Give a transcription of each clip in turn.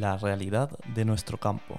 la realidad de nuestro campo.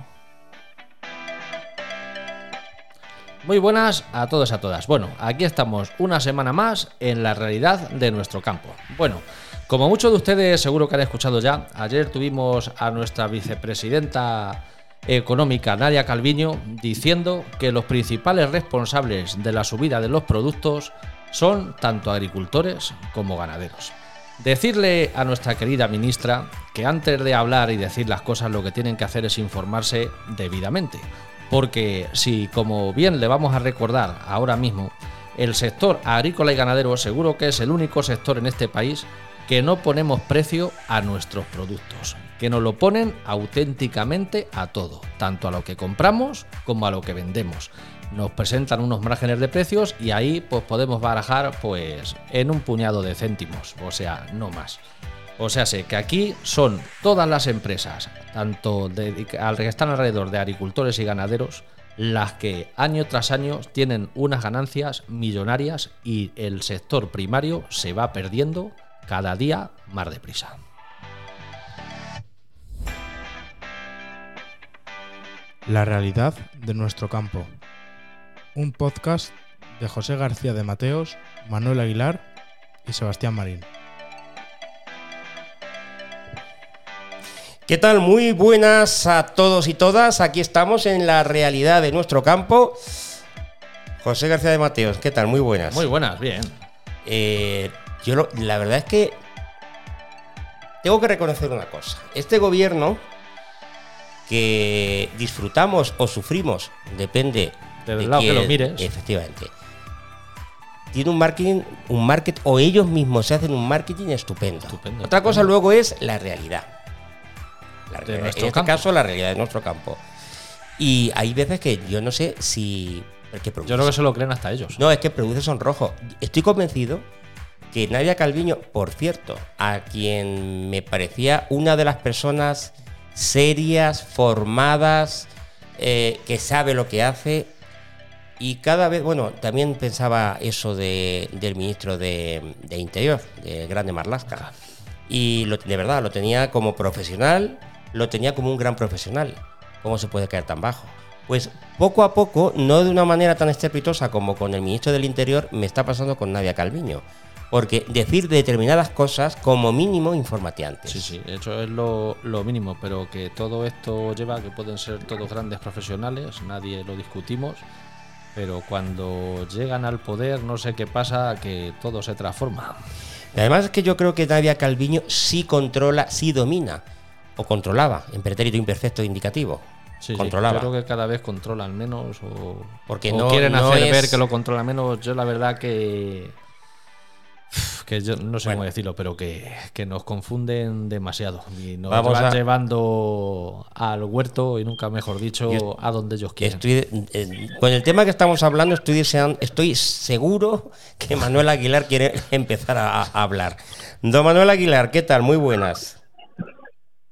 Muy buenas a todos y a todas. Bueno, aquí estamos una semana más en la realidad de nuestro campo. Bueno, como muchos de ustedes seguro que han escuchado ya, ayer tuvimos a nuestra vicepresidenta económica Nadia Calviño diciendo que los principales responsables de la subida de los productos son tanto agricultores como ganaderos. Decirle a nuestra querida ministra que antes de hablar y decir las cosas lo que tienen que hacer es informarse debidamente. Porque si, como bien le vamos a recordar ahora mismo, el sector agrícola y ganadero seguro que es el único sector en este país que no ponemos precio a nuestros productos, que nos lo ponen auténticamente a todo, tanto a lo que compramos como a lo que vendemos nos presentan unos márgenes de precios y ahí pues podemos barajar pues en un puñado de céntimos, o sea, no más. O sea, sé que aquí son todas las empresas, tanto de, que están alrededor de agricultores y ganaderos, las que año tras año tienen unas ganancias millonarias y el sector primario se va perdiendo cada día más deprisa. La realidad de nuestro campo un podcast de José García de Mateos, Manuel Aguilar y Sebastián Marín. ¿Qué tal? Muy buenas a todos y todas. Aquí estamos en la realidad de nuestro campo. José García de Mateos, ¿qué tal? Muy buenas. Muy buenas, bien. Eh, yo la verdad es que tengo que reconocer una cosa. Este gobierno que disfrutamos o sufrimos, depende del lado que lo mires. Efectivamente. Tiene un marketing, un market, o ellos mismos se hacen un marketing estupendo. Otra cosa luego es la realidad. en este caso, la realidad de nuestro campo. Y hay veces que yo no sé si. yo creo que se lo creen hasta ellos. No, es que produce sonrojo. Estoy convencido que Nadia Calviño, por cierto, a quien me parecía una de las personas serias, formadas, eh, que sabe lo que hace, y cada vez, bueno, también pensaba eso de, del ministro de, Interior, de Grande Marlasca. Y de verdad, lo tenía como profesional, lo tenía como un gran profesional. ¿Cómo se puede caer tan bajo? Pues poco a poco, no de una manera tan estrepitosa como con el ministro del Interior, me está pasando con Nadia Calviño. Porque decir determinadas cosas, como mínimo, informateantes. Sí, sí, eso es lo, lo, mínimo, pero que todo esto lleva a que pueden ser todos grandes profesionales, nadie lo discutimos, pero cuando llegan al poder no sé qué pasa, que todo se transforma. además es que yo creo que Nadia Calviño sí controla, sí domina, o controlaba, en pretérito imperfecto indicativo. Sí, controlaba. Sí, creo que cada vez controlan menos o, Porque no, quieren hacer ver que lo controla menos. Yo la verdad que que yo no sé cómo decirlo, pero que, nos confunden demasiado y nos van llevando al huerto y nunca mejor dicho a donde ellos quieren. Estoy, con el tema que estamos hablando estoy, estoy seguro que Manuel Aguilar quiere empezar a, hablar. Don Manuel Aguilar, ¿qué tal? Muy buenas.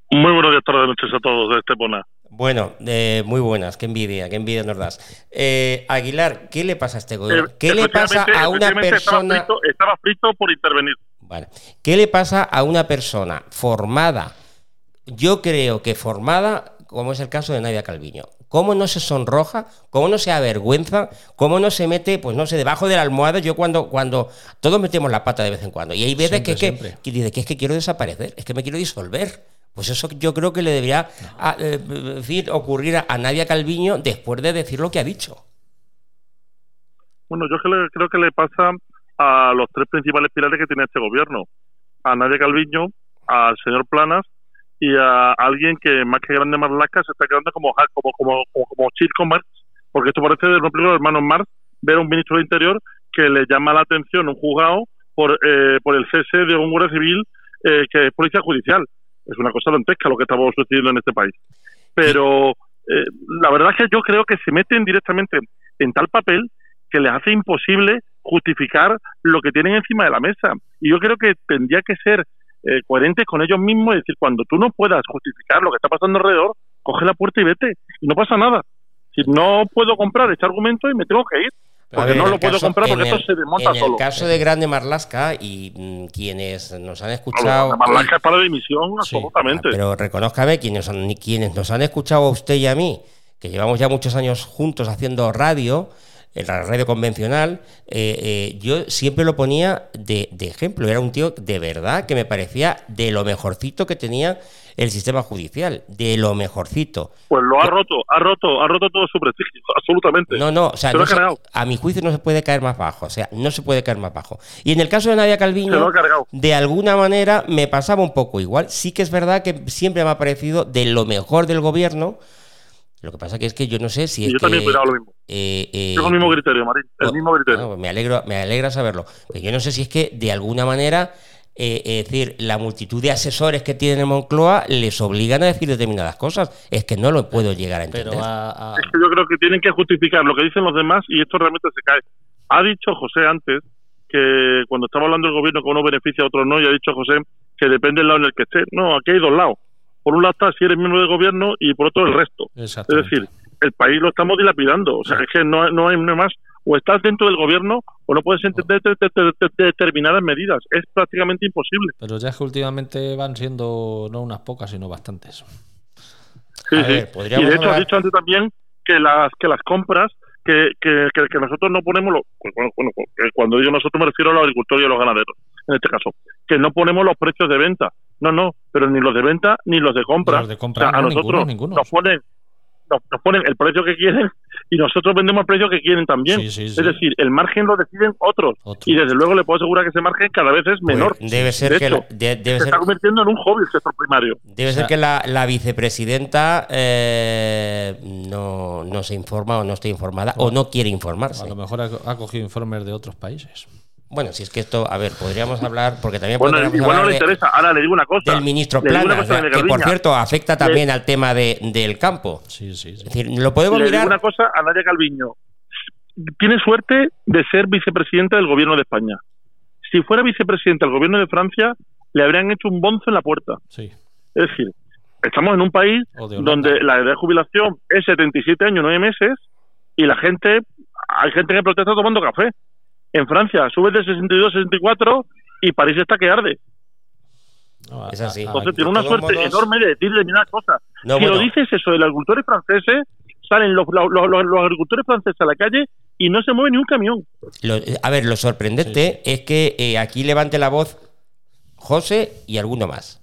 Muy buenos días, tardes, noches a todos de Estepona. Bueno, eh, muy buenas, qué envidia, qué envidia nos das. Eh, Aguilar, ¿qué le pasa a este gobierno? Eh, ¿Qué le pasa a una persona... Estaba frito, por intervenir. Vale. ¿Qué le pasa a una persona formada? Yo creo que formada, como es el caso de Nadia Calviño. ¿Cómo no se sonroja? ¿Cómo no se avergüenza? ¿Cómo no se mete, pues no sé, debajo de la almohada? Yo cuando, cuando todos metemos la pata de vez en cuando. Y hay veces que, que, que, dice que es que quiero desaparecer, es que me quiero disolver. Pues eso yo creo que le debería eh, decir, ocurrir a, Nadia Calviño después de decir lo que ha dicho. Bueno, yo creo que le pasa a los tres principales pilares que tiene este gobierno. A Nadia Calviño, al señor Planas y a alguien que más que grande Marlaska se está quedando como como como como, como Chico Marx, porque esto parece de los primeros hermanos Marx ver a un ministro de Interior que le llama la atención un juzgado por, eh, por el cese de un guardia civil eh, que es policía judicial es una cosa dantesca lo que estamos sucediendo en este país. Pero eh, la verdad es que yo creo que se meten directamente en tal papel que les hace imposible justificar lo que tienen encima de la mesa. Y yo creo que tendría que ser eh, coherentes con ellos mismos y decir, cuando tú no puedas justificar lo que está pasando alrededor, coge la puerta y vete. Y no pasa nada. Si no puedo comprar este argumento y me tengo que ir. Porque ver, no en lo el puedo caso- comprar porque en esto el- se desmonta En solo. el caso de Grande Marlasca y mm, quienes nos han escuchado. además, la es para emisión Sí. absolutamente. Ah, Pero reconózcame, quienes, quienes nos han escuchado a usted y a mí, que llevamos ya muchos años juntos haciendo radio, en la radio convencional, eh, eh, yo siempre lo ponía de, de ejemplo. Era un tío de verdad que me parecía de lo mejorcito que tenía el sistema judicial, de lo mejorcito. Pues lo ha roto, ha roto, ha roto todo su prestigio, absolutamente. No, no, o sea, Se no ha se- cargado. a mi juicio no se puede caer más bajo, o sea, no se puede caer más bajo. Y en el caso de Nadia Calviño, de alguna manera me pasaba un poco igual. Sí que es verdad que siempre me ha parecido de lo mejor del gobierno. Lo que pasa que es que yo no sé si Y es yo que, también opinaba lo mismo. eh, eh, Tengo el mismo criterio, Marín, el mismo criterio. pues me alegro, me alegra saberlo. Pero yo no sé si es que de alguna manera, eh, es decir, la multitud de asesores que tienen en Moncloa les obligan a decir determinadas cosas. Es que no lo puedo llegar a entender. Pero a, a- Es que yo creo que tienen que justificar lo que dicen los demás y esto realmente se cae. Ha dicho José antes que cuando estaba hablando el gobierno que uno beneficia a otros no, y ha dicho José que depende del lado en el que esté. No, aquí hay dos lados. Por un lado está si eres miembro del gobierno y por otro el resto. Es decir, el país lo estamos dilapidando. O sea, es que no, no hay más. O estás dentro del gobierno o no puedes entender de- de- de- de- determinadas medidas. Es prácticamente imposible. Pero ya es que últimamente van siendo no unas pocas, sino bastantes. Sí, A sí. ver, y de hecho hablar- has dicho antes también que las que las compras que, que, que, nosotros no ponemos los bueno, bueno, que cuando digo nosotros me refiero a los agricultores y a los ganaderos en este caso que no ponemos los precios de venta no no pero ni los de venta ni los de compra, Los de compra O sea, a no, nosotros ninguno, ninguno. nos ponen nos, nos ponen el precio que quieren y nosotros vendemos el precio que quieren también Sí, sí, sí. es decir el margen lo deciden otros y desde luego le puedo asegurar que ese margen cada vez es Pues menor debe ser De que hecho, la- de- debe se ser está convirtiendo en un hobby el sector primario Debe O sea- ser que la, la vicepresidenta eh, no, no se informa o no está informada o no quiere informarse. A lo mejor ha, ha cogido informes de otros países. Bueno, si es que esto, a ver, podríamos hablar, porque también bueno igual no le de- interesa ahora le digo una cosa del ministro digo doña que por cierto afecta también al tema de, del campo. Sí, sí, sí. Es decir, lo podemos Le digo mirar. una cosa a Nadia Calviño. Tiene suerte de ser vicepresidenta del gobierno de España. Si fuera vicepresidenta del gobierno de Francia, le habrían hecho un bonzo en la puerta. sí. Es decir, estamos en un país donde la edad de jubilación es 77 años, 9 meses, y la gente, hay gente que protesta tomando café. En Francia sube de 62 a 64 y París está que arde. No, Es así. Entonces tiene una suerte modos- enorme de decir determinadas cosas. No, si bueno. lo dices eso de los agricultores franceses, salen los, los, los- los agricultores franceses a la calle y no se mueve ni un camión. Lo- a ver, lo sorprendente es que eh, aquí levante la voz José y alguno más.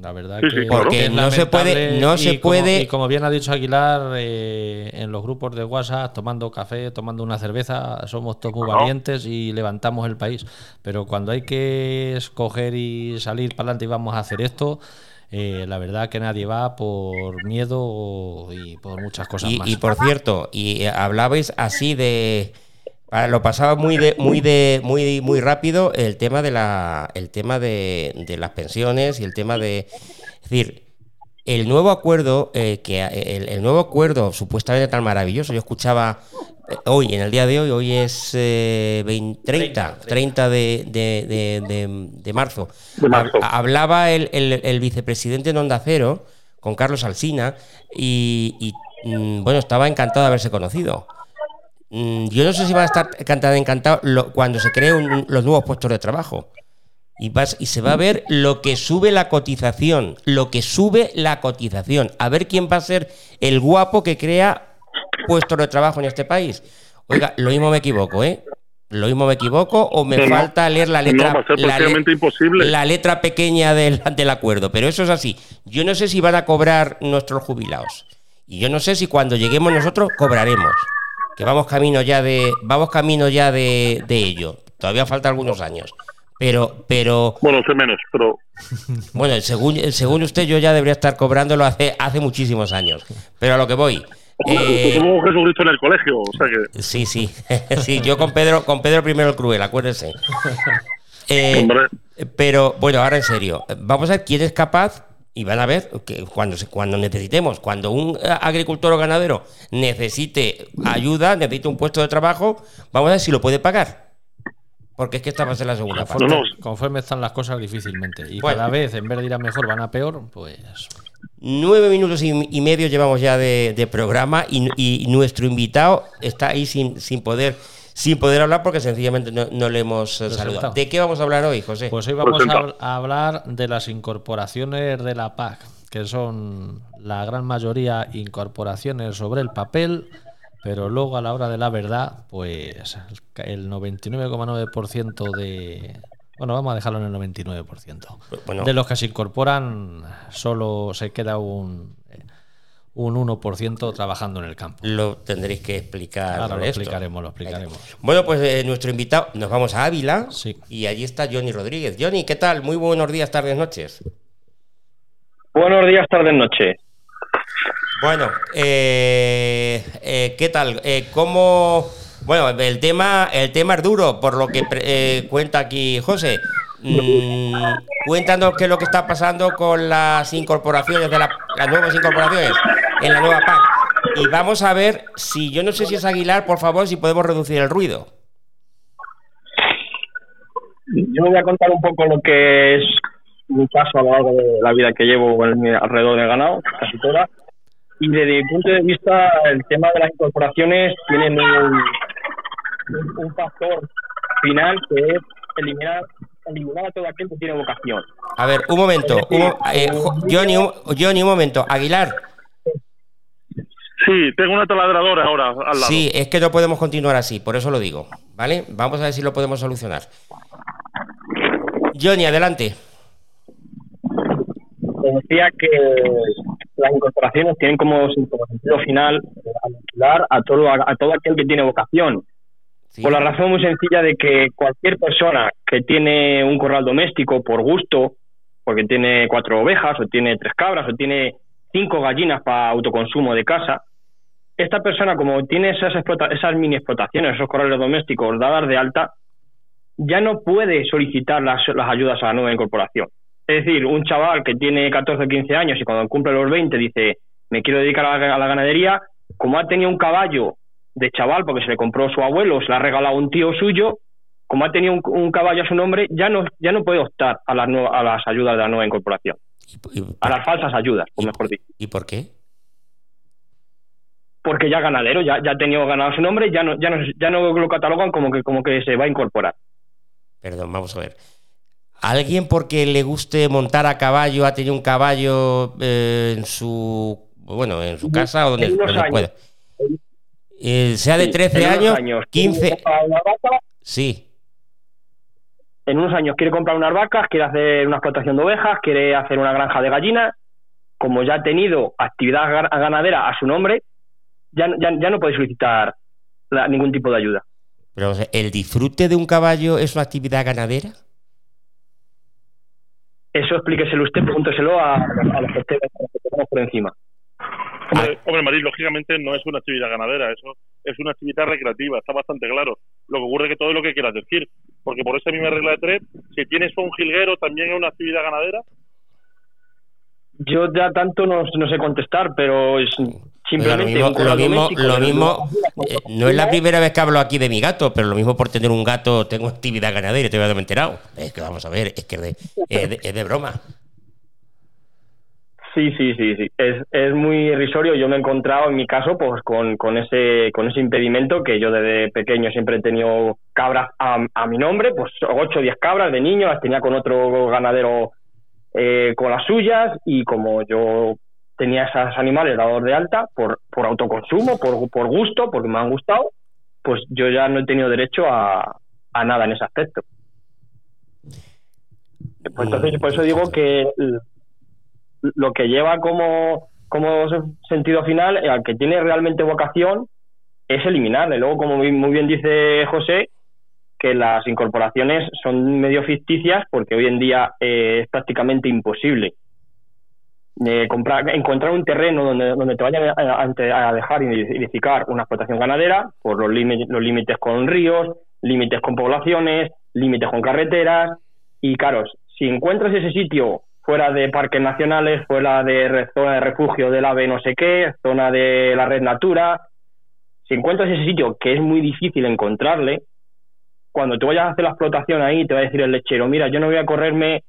La verdad Sí, que, sí, claro. que es Porque no se puede- no se y como- puede- y como bien ha dicho Aguilar, eh, en los grupos de WhatsApp, tomando café, tomando una cerveza, somos todos muy valientes y levantamos el país. Pero cuando hay que escoger y salir para adelante y vamos a hacer esto, eh, la verdad que nadie va por miedo y por muchas cosas Y, más. y por cierto, y eh, hablabais así de lo pasaba muy de muy de muy muy rápido el tema de la el tema de, de las pensiones y el tema de es decir el nuevo acuerdo eh, que el, el nuevo acuerdo supuestamente tan maravilloso yo escuchaba eh, hoy en el día de hoy hoy es eh, 20 30 30 de, de, de- marzo. Hablaba el, el- el vicepresidente en Onda Cero con Carlos Alsina y, y, mm, bueno estaba encantado de haberse conocido yo no sé si va a estar encantado encantado lo- cuando se creen los nuevos puestos de trabajo y, vas, y se va a ver lo que sube la cotización, lo que sube la cotización. A ver quién va a ser el guapo que crea puestos de trabajo en este país. Oiga, lo mismo me equivoco, ¿eh? Lo mismo me equivoco o me No, falta leer la letra, no, va a ser la, le- prácticamente imposible. la letra pequeña del, del acuerdo. Pero eso es así. Yo no sé si van a cobrar nuestros jubilados. Y yo no sé si cuando lleguemos nosotros cobraremos. Que vamos camino ya de. Vamos camino ya de, de ello. Todavía falta algunos años. Pero, pero, Bueno, sé menos, pero bueno, según, según usted, yo ya debería estar cobrándolo hace, hace muchísimos años. Pero a lo que voy. eh, Jesucristo en el colegio, o sea que, sí, sí. sí, yo con Pedro, con Pedro primero el cruel, acuérdense. Eh, pero bueno, ahora en serio, vamos a ver quién es capaz y van a ver que cuando, cuando necesitemos, cuando un eh, agricultor o ganadero necesite ayuda, necesite un puesto de trabajo, vamos a ver si lo puede pagar. Porque es que esta va a ser la segunda parte. No, no. Conforme están las cosas difícilmente. Y Bueno. cada vez, en vez de ir a mejor, van a peor, pues. Nueve minutos y, y medio llevamos ya de, de programa y, y nuestro invitado está ahí sin, sin poder sin poder hablar porque sencillamente no, no le hemos eh, saludado. ¿De qué vamos a hablar hoy, José? Pues hoy vamos a hablar de las incorporaciones de la PAC, que son la gran mayoría incorporaciones sobre el papel, pero luego a la hora de la verdad, pues el 99,9% de... Bueno, vamos a dejarlo en el 99%. Bueno. De los que se incorporan, solo se queda un, un 1% trabajando en el campo. Lo tendréis que explicar. Ahora lo esto. explicaremos, lo explicaremos. Bueno, pues eh, nuestro invitado, nos vamos a Ávila Sí. y allí está Johnny Rodríguez. Johnny, ¿qué tal? Muy buenos días, tardes, noches. Buenos días, tardes, noches. Bueno, eh, eh, ¿qué tal? Eh, ¿Cómo? Bueno, el tema, el tema es duro, por lo que pre- eh, cuenta aquí José. Mm, cuéntanos qué es lo que está pasando con las incorporaciones de la- las nuevas incorporaciones en la nueva PAC. Y vamos a ver si yo no sé si es Aguilar, por favor, si podemos reducir el ruido. Yo voy a contar un poco lo que es mi caso a lo largo de la vida que llevo alrededor del ganado, casi toda. Y desde mi punto de vista, el tema de las incorporaciones tienen un- un factor final que es eliminar, eliminar a todo aquel que tiene vocación. A ver, un momento. un eh, Jo- Johnny, un, Johnny, un momento. Aguilar, Sí, tengo una taladradora ahora al lado. sí, es que no podemos continuar así, por eso lo digo. ¿Vale? Vamos a ver si lo podemos solucionar. Johnny, adelante. Te decía que las incorporaciones tienen como, sentido final eh, aniquilar a todo, a todo aquel que tiene vocación. Por la razón muy sencilla de que cualquier persona que tiene un corral doméstico por gusto, porque tiene cuatro ovejas, o tiene tres cabras, o tiene cinco gallinas para autoconsumo de casa, esta persona, como tiene esas, esas mini explotaciones, esos corrales domésticos dadas de alta, ya no puede solicitar las, las ayudas a la nueva incorporación. Es decir, un chaval que tiene 14 o 15 años y cuando cumple los 20 dice, me quiero dedicar a la ganadería, como ha tenido un caballo de chaval porque se le compró su abuelo, se le ha regalado un tío suyo, como ha tenido un, un caballo a su nombre, ya no, ya no puede optar a las, nueva- a las ayudas de la nueva incorporación, ¿Y, y- a las falsas ayudas, o mejor dicho. ¿y por qué? Porque ya ganadero, ya, ya ha tenido ganado su nombre, ya no, ya no, ya no lo catalogan como que, como que se va a incorporar. Perdón, vamos a ver. ¿Alguien porque le guste montar a caballo ha tenido un caballo eh, en su bueno en su casa o donde, En unos donde años. pueda? Eh, sea de Sí, 13 en unos años, quiere 15, comprar una vaca, sí. en unos años quiere comprar unas vacas, quiere hacer una explotación de ovejas, quiere hacer una granja de gallinas, como ya ha tenido actividad ga- ganadera a su nombre, ya, no- ya, ya no puede solicitar la- ningún tipo de ayuda. Pero o sea, el disfrute de un caballo es una actividad ganadera. Eso explíqueselo usted, pregúnteselo a, a los que estén- a los que tenemos por encima. Hombre, hombre, Marín, lógicamente no es una actividad ganadera, eso es una actividad recreativa, está bastante claro. Lo que ocurre es que todo es lo que quieras decir, porque por esa misma regla de tres, si tienes un jilguero también es una actividad ganadera, Yo ya tanto no, no sé contestar, pero es simplemente lo un mismo, lo mismo, lo eh, no es la primera vez que hablo aquí de mi gato, pero lo mismo por tener un gato tengo actividad ganadera y te voy a enterado. Es que vamos a ver, es que es de, es de- es de broma. Sí, sí, sí, sí. Es, es muy irrisorio. Yo me he encontrado, en mi caso, pues con, con ese con ese impedimento que yo desde pequeño siempre he tenido cabras a, a mi nombre, pues 8 o 10 cabras de niño, las tenía con otro ganadero eh, con las suyas y como yo tenía esos animales dados de alta por, por autoconsumo, por, por gusto, porque me han gustado, pues yo ya no he tenido derecho a, a nada en ese aspecto. Pues entonces, por eso digo que l- lo que lleva como, como sentido final eh, al que tiene realmente vocación es eliminarle. Luego, como muy bien dice José, que las incorporaciones son medio ficticias porque hoy en día eh, es prácticamente imposible eh, comprar, encontrar un terreno donde, donde te vayan a, dejar edificar una explotación ganadera por los límites, los límites con ríos, límites con poblaciones, límites con carreteras. Y claro, si encuentras ese sitio fuera de parques nacionales, fuera de zona de refugio del ave no sé qué, zona de la red Natura, si encuentras ese sitio que es muy difícil encontrarle, cuando tú vayas a hacer la explotación ahí, te va a decir el lechero, mira, yo no voy a correrme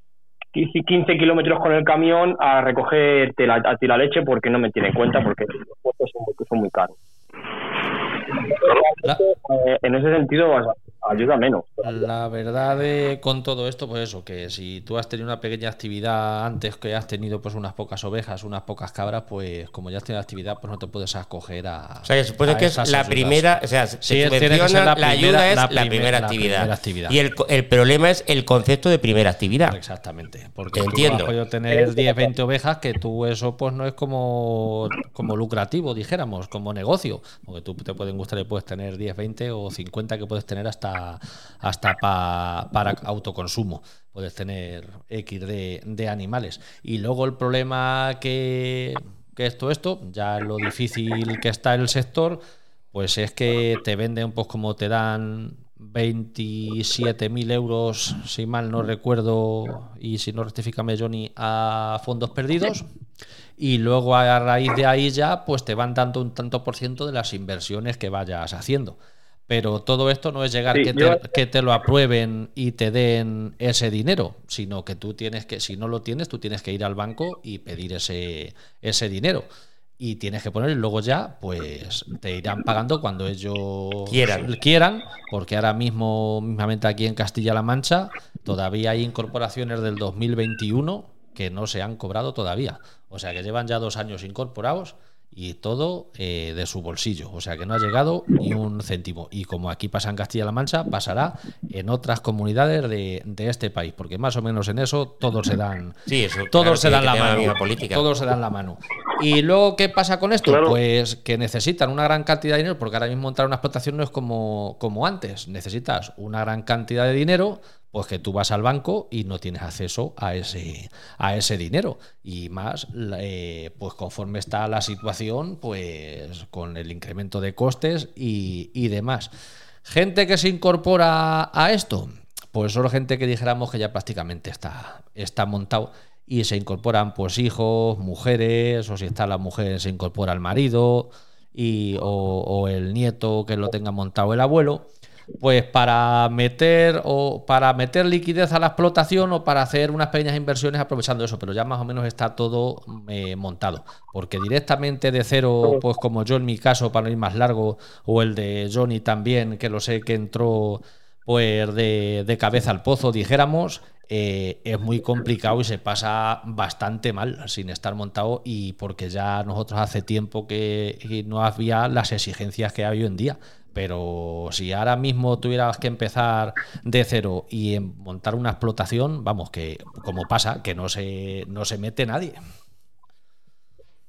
15 kilómetros con el camión a recoger tela, a tirar leche porque no me tiene en cuenta porque los costos son, muy- son muy caros. La- Eh, en ese sentido ayuda menos. La verdad de, con todo esto, pues eso, que si tú has tenido una pequeña actividad antes que has tenido pues unas pocas ovejas, unas pocas cabras, pues como ya has tenido actividad, pues no te puedes acoger a. O sea, que supone que es la ayudas. primera, o sea, se Sí, tiene que subvenciona, ser la, la ayuda primera- es la la, primer- primera, la actividad. primera actividad. Y el, el problema es el concepto de primera actividad. Exactamente, porque Entiendo. tú has podido tener 10, 20 ovejas, que tú eso pues no es como, como lucrativo, dijéramos, como negocio, porque tú te pueden gustar y puedes tener 10, 20 o 50 que puedes tener hasta, hasta pa- para autoconsumo, puedes tener X de, animales. Y luego el problema que, que esto, esto, ya lo difícil que está el sector, pues es que te venden pues como te dan 27.000 euros, si mal no recuerdo, y si no rectifícame Johnny, a fondos perdidos. Y luego a raíz de ahí ya, pues te van dando un tanto por ciento de las inversiones que vayas haciendo. Pero todo esto no es llegar Sí, que, te, que te lo aprueben y te den ese dinero, sino que tú tienes que, si no lo tienes, tú tienes que ir al banco y pedir ese, ese dinero. Y tienes que poner y luego ya, pues te irán pagando cuando ellos Quieran. quieran, porque ahora mismo, mismamente aquí en Castilla-La Mancha, todavía hay incorporaciones del 2021 que no se han cobrado todavía. O sea que llevan ya dos años incorporados y todo eh, de su bolsillo. O sea que no ha llegado ni un céntimo. Y como aquí pasa en Castilla-La Mancha, pasará en otras comunidades de, de este país, porque más o menos en eso todos se dan, Sí, eso, todos claro, se dan la mano. política. Todos se dan la mano. Y luego, ¿qué pasa con esto? Claro. Pues que necesitan una gran cantidad de dinero, porque ahora mismo montar una explotación no es como, como antes. Necesitas una gran cantidad de dinero, pues que tú vas al banco y no tienes acceso a ese, a ese dinero. Y más, eh, pues conforme está la situación, pues con el incremento de costes y, y demás. Gente que se incorpora a esto, pues solo gente que dijéramos que ya prácticamente está, está montado y se incorporan pues hijos, mujeres, o si está la mujer se incorpora el marido y, o el nieto que lo tenga montado el abuelo, pues para meter o para meter liquidez a la explotación o para hacer unas pequeñas inversiones aprovechando eso, pero ya más o menos está todo eh, montado, porque directamente de cero, pues como yo en mi caso para no ir más largo o el de Johnny también, que lo sé que entró pues de, de cabeza al pozo, dijéramos, eh, es muy complicado y se pasa bastante mal sin estar montado y porque ya nosotros hace tiempo que que no había las exigencias que hay hoy en día. Pero si ahora mismo tuvieras que empezar de cero y en montar una explotación, vamos, que como pasa, que no se, no se mete nadie.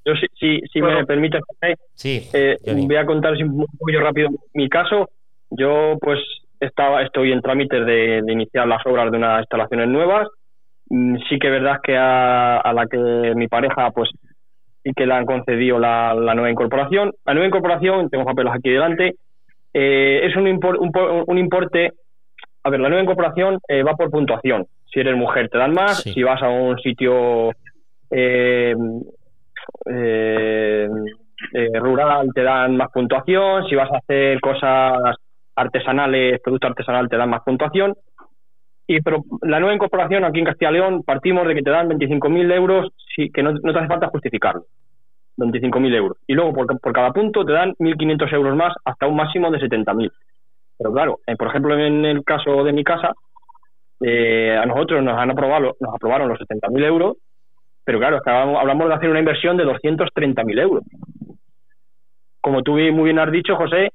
Yo, si, si, si Bueno. me permite, Sí, Eh, voy a contaros un poquillo rápido mi caso. Yo, pues, estaba, estoy en trámites de, de iniciar las obras de unas instalaciones nuevas. Mm, Sí que es verdad que a, a la que mi pareja, pues, sí que le han concedido la, la nueva incorporación. La nueva incorporación, tengo papeles aquí delante, eh, es un, impor- un, un importe. A ver, la nueva incorporación eh, va por puntuación. Si eres mujer te dan más, Sí. si vas a un sitio eh, eh, eh, rural te dan más puntuación, si vas a hacer cosas artesanales, producto artesanal te dan más puntuación. Y pero la nueva incorporación aquí en Castilla y León partimos de que te dan 25.000 euros, sí, que no, no te hace falta justificarlo. 25.000 euros. Y luego por, por cada punto te dan 1.500 euros más hasta un máximo de 70.000. Pero claro, eh, por ejemplo, en el caso de mi casa, eh, a nosotros nos han aprobado, nos aprobaron los 70.000 euros, pero claro, es que hablamos, hablamos de hacer una inversión de 230.000 euros. Como tú muy bien has dicho, José,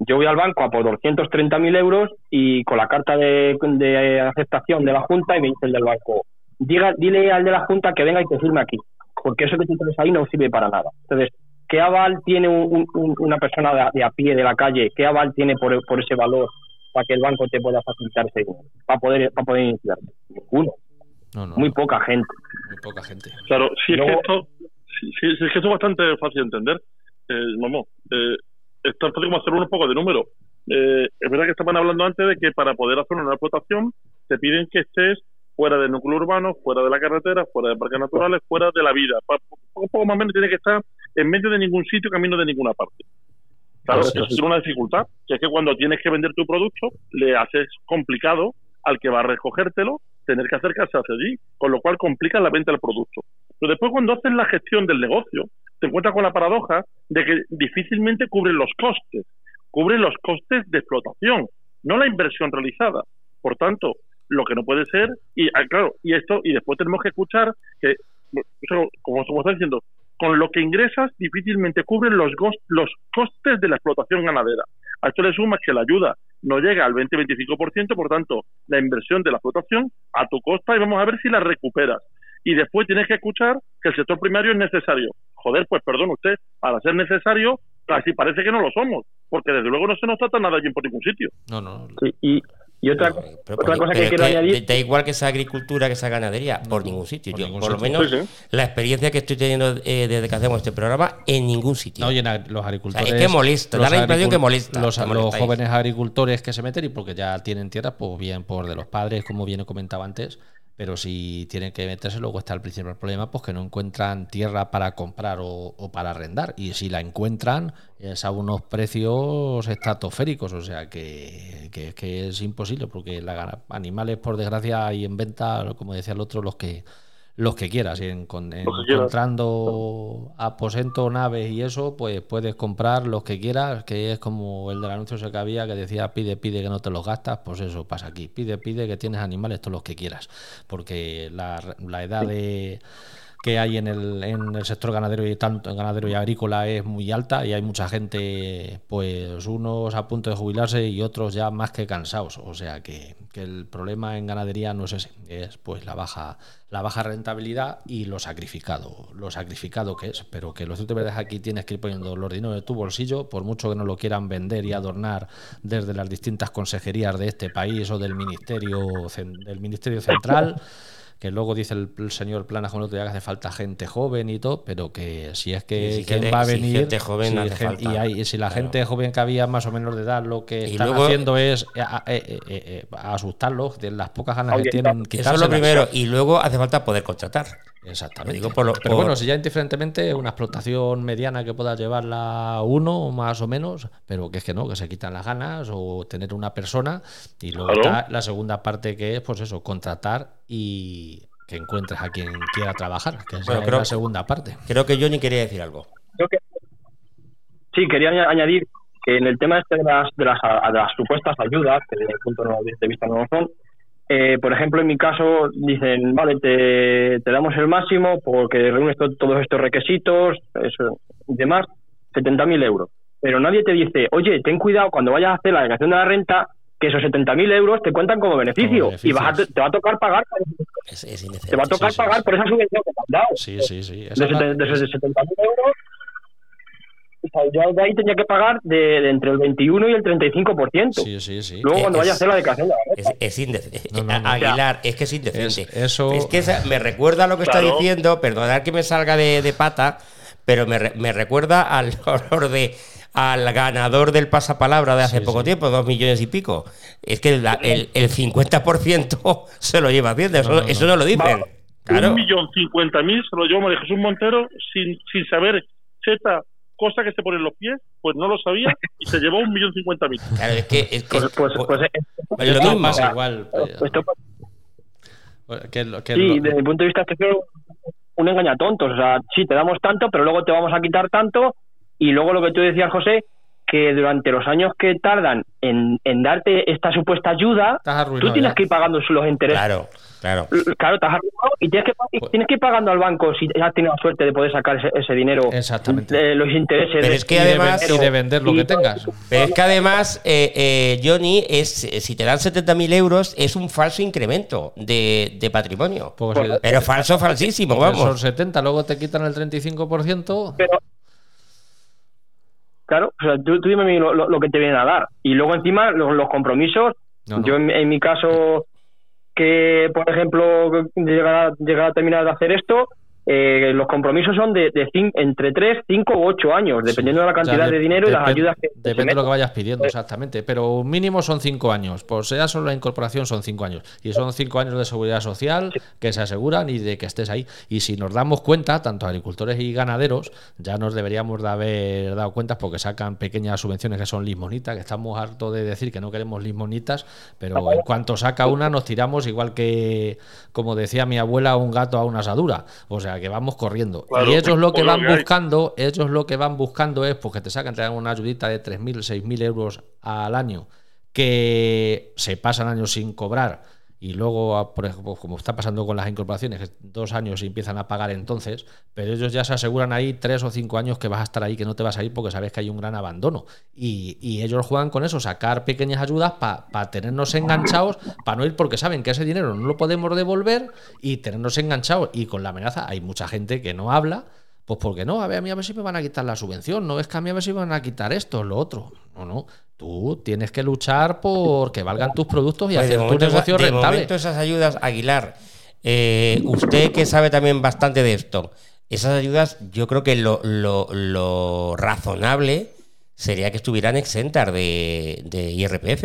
yo voy al banco a por 230.000 euros y con la carta de, de aceptación de la Junta y me dice el del banco, diga, dile al de la Junta que venga y que firme aquí, porque eso que tú tienes ahí no sirve para nada. Entonces, ¿qué aval tiene un- un- una persona de, a- de a pie de la calle? ¿Qué aval tiene por, por ese valor para que el banco te pueda facilitar ese dinero? Para poder, para poder iniciar. Ninguno. No, no, Muy no, poca gente. muy poca gente. Claro, si es que esto, si, si- si es que esto es bastante fácil de entender. Eh, vamos, eh, es tan fácil como hacer un poco de número. Eh, es verdad que estaban hablando antes de que para poder hacer una explotación te piden que estés fuera del núcleo urbano, fuera de la carretera, fuera de parques naturales, fuera de la vida. Poco, poco más o menos tiene que estar en medio de ningún sitio, camino de ninguna parte. Claro, Eso es una dificultad, que es que cuando tienes que vender tu producto, le haces complicado al que va a recogértelo tener que acercarse hacia allí, con lo cual complica la venta del producto. Pero después cuando haces la gestión del negocio, te encuentras con la paradoja de que difícilmente cubren los costes, cubren los costes de explotación, no la inversión realizada. Por tanto, lo que no puede ser, y ah, claro, y esto, y después tenemos que escuchar que, como, como está diciendo, con lo que ingresas difícilmente cubren los, los costes de la explotación ganadera. A esto le sumas que la ayuda no llega al 20-25%, por tanto, la inversión de la explotación a tu costa y vamos a ver si la recuperas. Y después tienes que escuchar que el sector primario es necesario. Joder, pues perdón usted, para ser necesario, casi parece que no lo somos, porque desde luego no se nos trata nada bien por ningún sitio. No, no. Sí, y, y otra, Pero otra por- cosa pero que quiero añadir. Da igual que sea agricultura, que sea ganadería, por ningún sitio. por Yo, ningún por lo menos, Sí, la experiencia que estoy teniendo eh, desde que hacemos este programa, en ningún sitio. No, oye, na- los agricultores. O sea, es que molesta, da la impresión que molesta, Los, que los jóvenes agricultores que se meten y porque ya tienen tierra, pues bien por de los padres, como bien he comentado antes. Pero si tienen que meterse, luego está el principal problema, pues que no encuentran tierra para comprar o, para arrendar. Y si la encuentran, es a unos precios estratosféricos. O sea que, que- que es imposible, porque la, animales, por desgracia, hay en venta, como decía el otro, los que los que quieras. Y en- Los que quieras. encontrando aposento, naves y eso, pues puedes comprar los que quieras, que es como el del anuncio que había que decía pide, pide que no te los gastas, pues eso pasa aquí. Pide, pide que tienes animales todos los que quieras. Porque la, la edad de que hay en el, en el sector ganadero y tanto ganadero y agrícola es muy alta y hay mucha gente, pues unos a punto de jubilarse y otros ya más que cansados. O sea que, que el problema en ganadería no es ese, es pues la baja, la baja rentabilidad y lo sacrificado, lo sacrificado que es. Pero que lo cierto y verdad es que aquí tienes que ir poniendo los dineros de tu bolsillo, por mucho que no lo quieran vender y adornar desde las distintas consejerías de este país o del ministerio, del ministerio central que luego dice el, el señor Planas con otro día que hace falta gente joven y todo, pero que si es que Sí, sí, quién gente- va a venir, gente joven si hace gen- falta. y hay- si la Claro. gente joven que había más o menos de edad lo que Y están luego- haciendo es eh, a- eh, eh, eh, asustarlos de las pocas ganas que tienen Eso es lo primero. Y luego hace falta poder contratar. Exactamente. Lo digo por lo- Pero por- bueno, si ya indiferentemente una explotación mediana que pueda llevarla uno más o menos, pero que es que no, que se quitan las ganas o tener una persona y luego está la segunda parte que es pues eso, contratar y que encuentres a quien quiera trabajar, que Bueno, es creo- la segunda parte. Creo que Johnny quería decir algo. Creo que- sí, quería añ- añadir que en el tema este de las, de las, de las supuestas ayudas, que desde mi punto de vista no lo son, eh, por ejemplo, en mi caso dicen, vale, te, te damos el máximo porque reúnes to- todos estos requisitos eso, y demás, 70.000 euros. Pero nadie te dice, oye, ten cuidado cuando vayas a hacer la declaración de la renta, que esos 70.000 euros te cuentan como beneficio, Como y vas a te, va a tocar pagar Es, es te va a tocar sí, pagar sí. por esa subvención que te han dado Sí, sí, sí. Esa de, es la- seten- de esos 70.000 euros, o sea, yo de ahí tenía que pagar de, de entre el 21 y el 35%. Sí, sí, sí. Luego Eh, cuando vaya a es- hacer la declaración de la renta. Es, es indecente. No, no, no. Aguilar, es que es indecente. Es- eso- Es que esa- me recuerda a lo que Claro. está diciendo, perdonad que me salga de, de pata, pero me, re- me recuerda al horror de al ganador del pasapalabra de hace Sí, poco sí. tiempo, dos millones y pico. Es que la- el, el 50% se lo lleva Hacienda, eso No, no, no, no. eso no lo dicen. Claro. Un millón cincuenta mil se lo llevó María Jesús Montero sin, sin saber Z, cosa que se pone en los pies, pues no lo sabía y se llevó un millón cincuenta mil. Claro, es que es, que- Pues, pues, pues, es lo mismo. pasa igual. pues, que lo- que sí, lo- desde mi punto de vista es que es un engañatontos. O sea, sí, te damos tanto, pero luego te vamos a quitar tanto. Y luego lo que tú decías, José, que durante los años que tardan en, en darte esta supuesta ayuda, tú tienes ya. que ir pagando los intereses. Claro, claro. Claro, te has arruinado y tienes que, y Pues- tienes que ir pagando al banco si has tenido la suerte de poder sacar ese, ese dinero. Exactamente. eh, los intereses. Pero de- es que y de además- y de vender lo y- que tengas. Pero es que además, eh, eh, Johnny, es, eh, si te dan 70.000 euros, es un falso incremento de, de patrimonio. Pues si- Pero falso, falsísimo, Son vamos. 70, luego te quitan el 35%. pero claro o sea tú, tú dime a mí lo, lo- lo que te vienen a dar y luego encima los, los compromisos No, no. yo en, en mi caso que por ejemplo llegar a, llegar a terminar de hacer esto eh, los compromisos son de, de entre 3, 5 u 8 años, dependiendo de la cantidad de- de dinero y las ayudas que Depende de lo que vayas pidiendo, exactamente. Pero mínimo son cinco años. Por sea solo la incorporación son cinco años. Y son cinco años de seguridad social que se aseguran y de que estés ahí. Y si nos damos cuenta, tanto agricultores y ganaderos, ya nos deberíamos de haber dado cuenta porque sacan pequeñas subvenciones que son limonitas, que estamos hartos de decir que no queremos limonitas, pero en cuanto saca una nos tiramos igual que, como decía mi abuela, un gato a una asadura. O sea que vamos corriendo. Claro, y ellos lo que lo van que buscando, ellos lo que van buscando es pues que te sacan, te dan una ayudita de 3.000, 6.000 euros al año, que se pasan años sin cobrar y luego, a- por ejemplo, como está pasando con las incorporaciones, que dos años y empiezan a pagar entonces, pero ellos ya se aseguran ahí tres o cinco años que vas a estar ahí, que no te vas a ir porque sabes que hay un gran abandono. Y, y ellos juegan con eso, sacar pequeñas ayudas para tenernos enganchados, para no ir porque saben que ese dinero no lo podemos devolver y tenernos enganchados. Y con la amenaza hay mucha gente que no habla. Pues porque no, a ver, a mí a ver si me van a quitar la subvención, no es que a mí a ver si me van a quitar esto, lo otro. No, no. Tú tienes que luchar por que valgan tus productos y Pues hacer tu negocio de rentable. momento esas ayudas, Aguilar, eh, usted que sabe también bastante de esto, esas ayudas yo creo que lo, lo- lo razonable sería que estuvieran exentas de, de IRPF.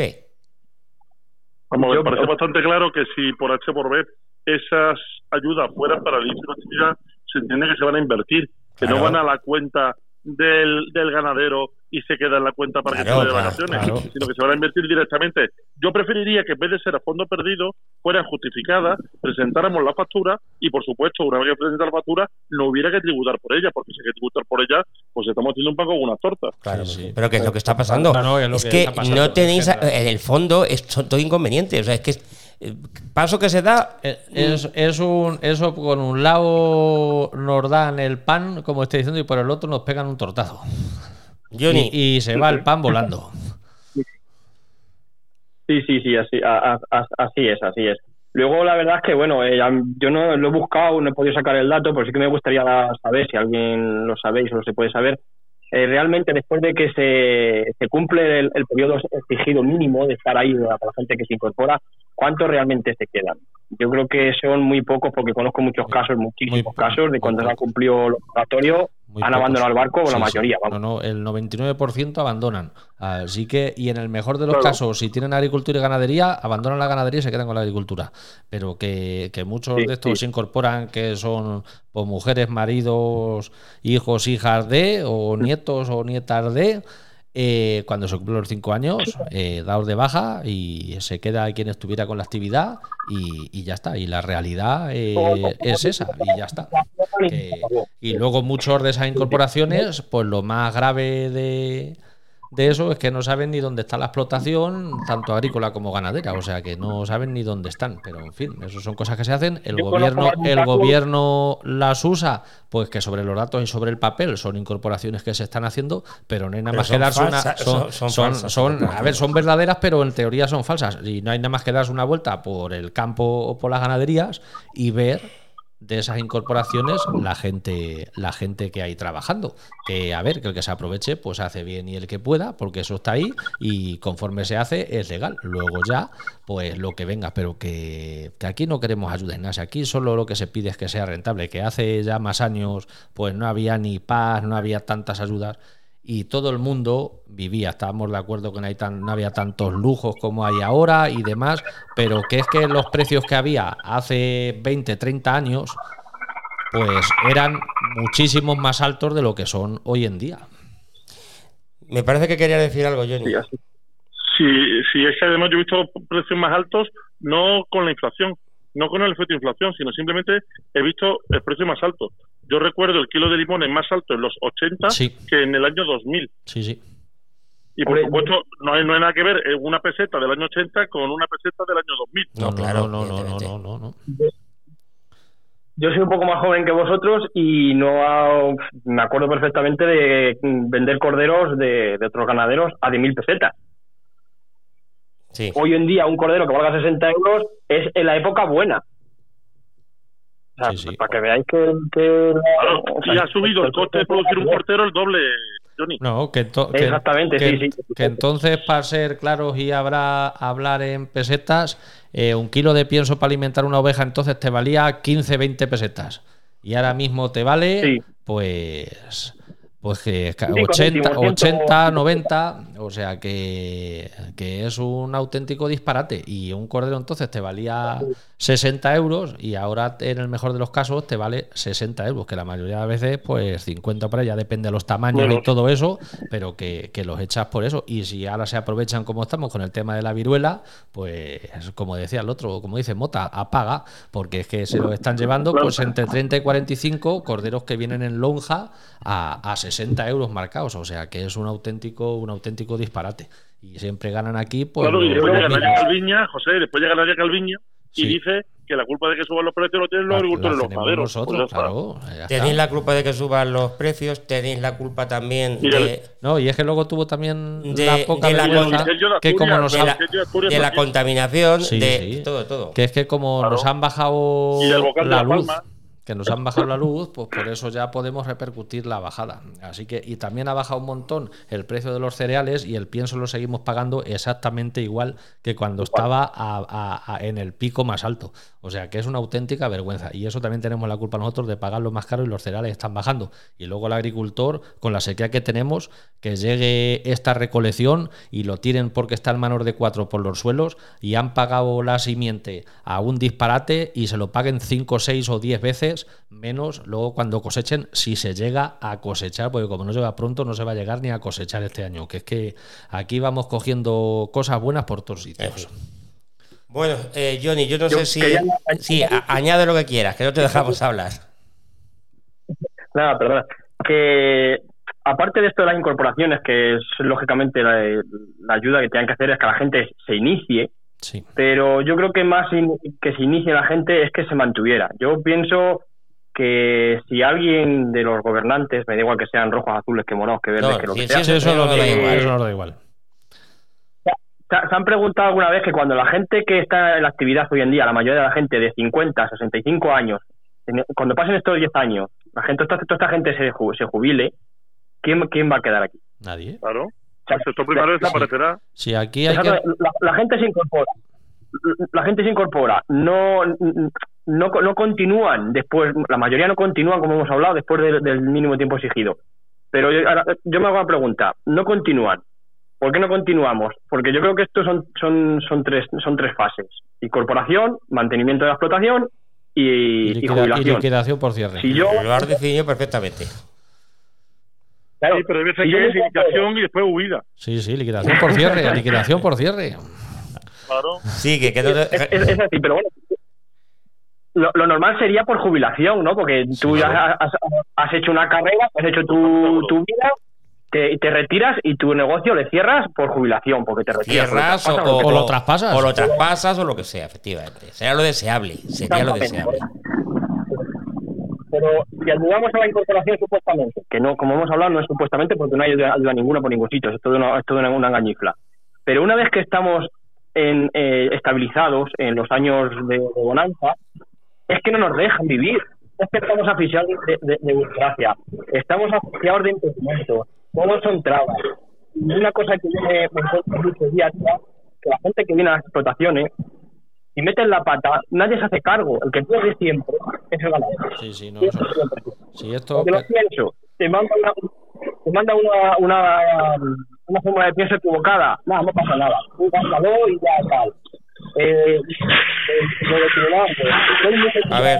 Vamos, Yo- me parece bastante claro que si por H por B esas ayudas fueran para el inicio de la actividad, se entiende que se van a invertir, que no van a la cuenta del, del ganadero y se queda en la cuenta para que se vaya de vacaciones, claro. sino que se van a invertir directamente. Yo preferiría que en vez de ser a fondo perdido, fueran justificadas, presentáramos la factura y, por supuesto, una vez que presenta la factura, no hubiera que tributar por ella, porque si hay que tributar por ella, pues estamos haciendo un pago con unas tortas. Claro, Sí, sí. pero que es lo que está pasando. No, no, es lo que que está pasando, no tenéis, en el fondo, es todo inconveniente. O sea, es que paso que se da. Eh, Es, es un, eso con un lado nos dan el pan, como estoy diciendo, y por el otro nos pegan un tortazo. Johnny, Y, y se va el pan volando. Sí, sí, sí, así, a- a- a- así es, así es. Luego, la verdad es que, bueno, eh, yo no lo he buscado, no he podido sacar el dato, pero sí que me gustaría saber, si alguien lo sabéis o se puede saber, eh, realmente después de que se, se cumple el, el periodo exigido mínimo de estar ahí para la gente que se incorpora, ¿cuántos realmente se quedan? Yo creo que son muy pocos porque conozco muchos casos, muchísimos casos de cuando se han cumplido los Muy han pocos. abandonado el barco, Sí, la mayoría. No, vamos. no, el 99% abandonan. Así que, y en el mejor de los Claro. casos, si tienen agricultura y ganadería, abandonan la ganadería y se quedan con la agricultura. Pero que, que muchos Sí, de estos sí. se incorporan que son pues, mujeres, maridos, hijos, hijas de, o nietos o nietas de. Eh, cuando se cumplen los cinco años, eh, daos de baja y se queda quien estuviera con la actividad y, y ya está. Y la realidad eh, es esa y ya está. Y luego muchos de esas incorporaciones, pues lo más grave de, de eso es que no saben ni dónde está la explotación, tanto agrícola como ganadera, o sea que no saben ni dónde están. Pero en fin, eso son cosas que se hacen. El Yo gobierno, el gobierno las usa, pues que sobre los datos y sobre el papel son incorporaciones que se están haciendo, pero no hay nada Pero más que darse una. falsas, Son, son- son son- falsas, son- son a ver, son verdaderas, pero en teoría son falsas. Y no hay nada más que darse una vuelta por el campo o por las ganaderías y ver de esas incorporaciones la gente la gente que hay trabajando. Que a ver que el que se aproveche pues hace bien y el que pueda porque eso está ahí y conforme se hace es legal. Luego ya pues lo que venga pero que, que aquí no queremos ayuda nada. Aquí solo lo que se pide es que sea rentable que hace ya más años pues no había ni paz no había tantas ayudas y todo el mundo vivía. Estábamos de acuerdo que no, hay tan, no había tantos lujos como hay ahora y demás, pero que es que los precios que había hace 20, 30 años, pues eran muchísimos más altos de lo que son hoy en día. me parece que quería decir algo, Johnny. Sí, si es que además yo he visto precios más altos, no con la inflación, no con el efecto de inflación, sino simplemente he visto el precio más alto. Yo recuerdo el kilo de limones más alto en los 80 Sí. que en el año 2000. Sí, sí. Y por Hombre, supuesto, no hay, no hay nada que ver eh, una peseta del año 80 con una peseta del año 2000. No, claro, no, no, no, no, no, no. Yo soy un poco más joven que vosotros y no ha- me acuerdo perfectamente de vender corderos de, de otros ganaderos a 10.000 pesetas. Sí. Hoy en día un cordero que valga 60 euros es en la época buena. O sea, Sí, sí. Para que veáis que... que- Claro, o sea, y ha subido el coste de producir un portero el doble, Johnny. No, que, que- Exactamente, que- sí, sí. que entonces, para ser claros y habrá hablar en pesetas, eh, un kilo de pienso para alimentar una oveja entonces te valía 15, 20 pesetas. Y ahora mismo te vale, Sí. pues. Pues que ca- Cinco 80, céntimos, 80, ciento- 90, o sea que, que es un auténtico disparate. Y un cordero entonces te valía 60 euros y ahora en el mejor de los casos te vale 60 euros, que la mayoría de veces pues 50 para ya depende de los tamaños Bueno. y todo eso, pero que, que los echas por eso. Y si ahora se aprovechan como estamos con el tema de la viruela, pues como decía el otro, como dice Mota, apaga, porque es que se lo están llevando pues entre 30 y 45 corderos que vienen en lonja a, a 60 euros marcados, o sea que es un auténtico, un auténtico disparate. Y siempre ganan aquí, pues. claro, y después. Calviña, José, después llega Nadia Calviña y Sí. dice que la culpa de que suban los precios lo tienen los La- agricultores los nosotros, Pues claro, Tenéis la culpa de que suban los precios, tenéis la culpa también de, No, y es que luego tuvo también De- la poca de la vergüenza Ministerio de que como nos de la, de la contaminación, Sí, de sí. todo, todo. que es que como Claro. nos han bajado Y del Bocal de la La luz, Palma. Que nos han bajado la luz, pues por eso ya podemos repercutir la bajada. Así que y también ha bajado un montón el precio de los cereales y el pienso lo seguimos pagando exactamente igual que cuando estaba a- a- a- en el pico más alto. O sea que es una auténtica vergüenza y eso también tenemos la culpa nosotros de pagarlo más caro y los cereales están bajando. Y luego el agricultor, con la sequía que tenemos, que llegue esta recolección y lo tiren porque está en manos de cuatro por los suelos y han pagado la simiente a un disparate y se lo paguen 5, 6 o 10 veces menos luego cuando cosechen, si se llega a cosechar, porque como no llega pronto no se va a llegar ni a cosechar este año, que es que aquí vamos cogiendo cosas buenas por todos sitios. Bueno, eh, Johnny, yo no Yo sé si... quería- Sí, añade lo que quieras, que no te dejamos hablar. Nada, perdona. Que aparte de esto de las incorporaciones, que es lógicamente la, la ayuda que tengan que hacer es que la gente se inicie, Sí. pero yo creo que más in- que se inicie la gente es que se mantuviera. Yo pienso que si alguien de los gobernantes, me da igual que sean rojos, azules, que morados, que verdes, No, que lo que sea, Sí, eso no da da igual, eso nos da igual. ¿Se han preguntado alguna vez que cuando la gente que está en la actividad hoy en día, la mayoría de la gente de 50 a 65 años, cuando pasen estos 10 años, la gente, toda, toda esta gente se, ju- se jubile, ¿quién, ¿quién va a quedar aquí? Nadie. Claro. El sector primario desaparecerá. Si aquí hay que. Exactamente, la, la gente se incorpora. La gente se incorpora. No, no, no continúan después, la mayoría no continúan, como hemos hablado, después del, del mínimo tiempo exigido. Pero yo, ahora, yo me hago una pregunta. No continúan. ¿Por qué no continuamos? Porque yo creo que esto son, son, son, tres, son tres fases. Incorporación, mantenimiento de la explotación y, y liquida- y jubilación. liquidación por cierre. Si yo, Lo has definido perfectamente. claro, Sí, pero hay veces si que yo es me incorporo- iniciación y después huida. Sí, sí, liquidación por cierre, liquidación por cierre. Claro. Sí, que, que no te- es, es- es así, pero bueno. Lo, lo normal sería por jubilación, ¿no? Porque tú Sí, ya claro. has, has hecho una carrera, has hecho tu, tu vida, te, te retiras y tu negocio le cierras por jubilación, porque te retiras. cierras o, lo traspasas. O lo traspasas o lo que sea, efectivamente. Sería lo deseable. Sería lo deseable. Pero si ayudamos a la incorporación supuestamente, que no, como hemos hablado, no es supuestamente porque no hay ayuda, ayuda ninguna por ningún sitio, es todo una, es todo una, una engañifla. Pero una vez que estamos en, eh, estabilizados en los años de, de bonanza, es que no nos dejan vivir. Es que estamos asfixiados de, de, de burocracia, estamos asfixiados de impedimentos, todos son trabas. Y una cosa que yo me, encuentro mucho día a día, que la gente que viene a las explotaciones, si meten la pata, nadie se hace cargo. El que pierde siempre es el ganadero. Sí, sí, no, eso- sí, esto. Porque lo pienso, te manda una, te manda una, una, una de pienso equivocada, nada, no pasa nada, cántalo y ya tal. Eh, A ver.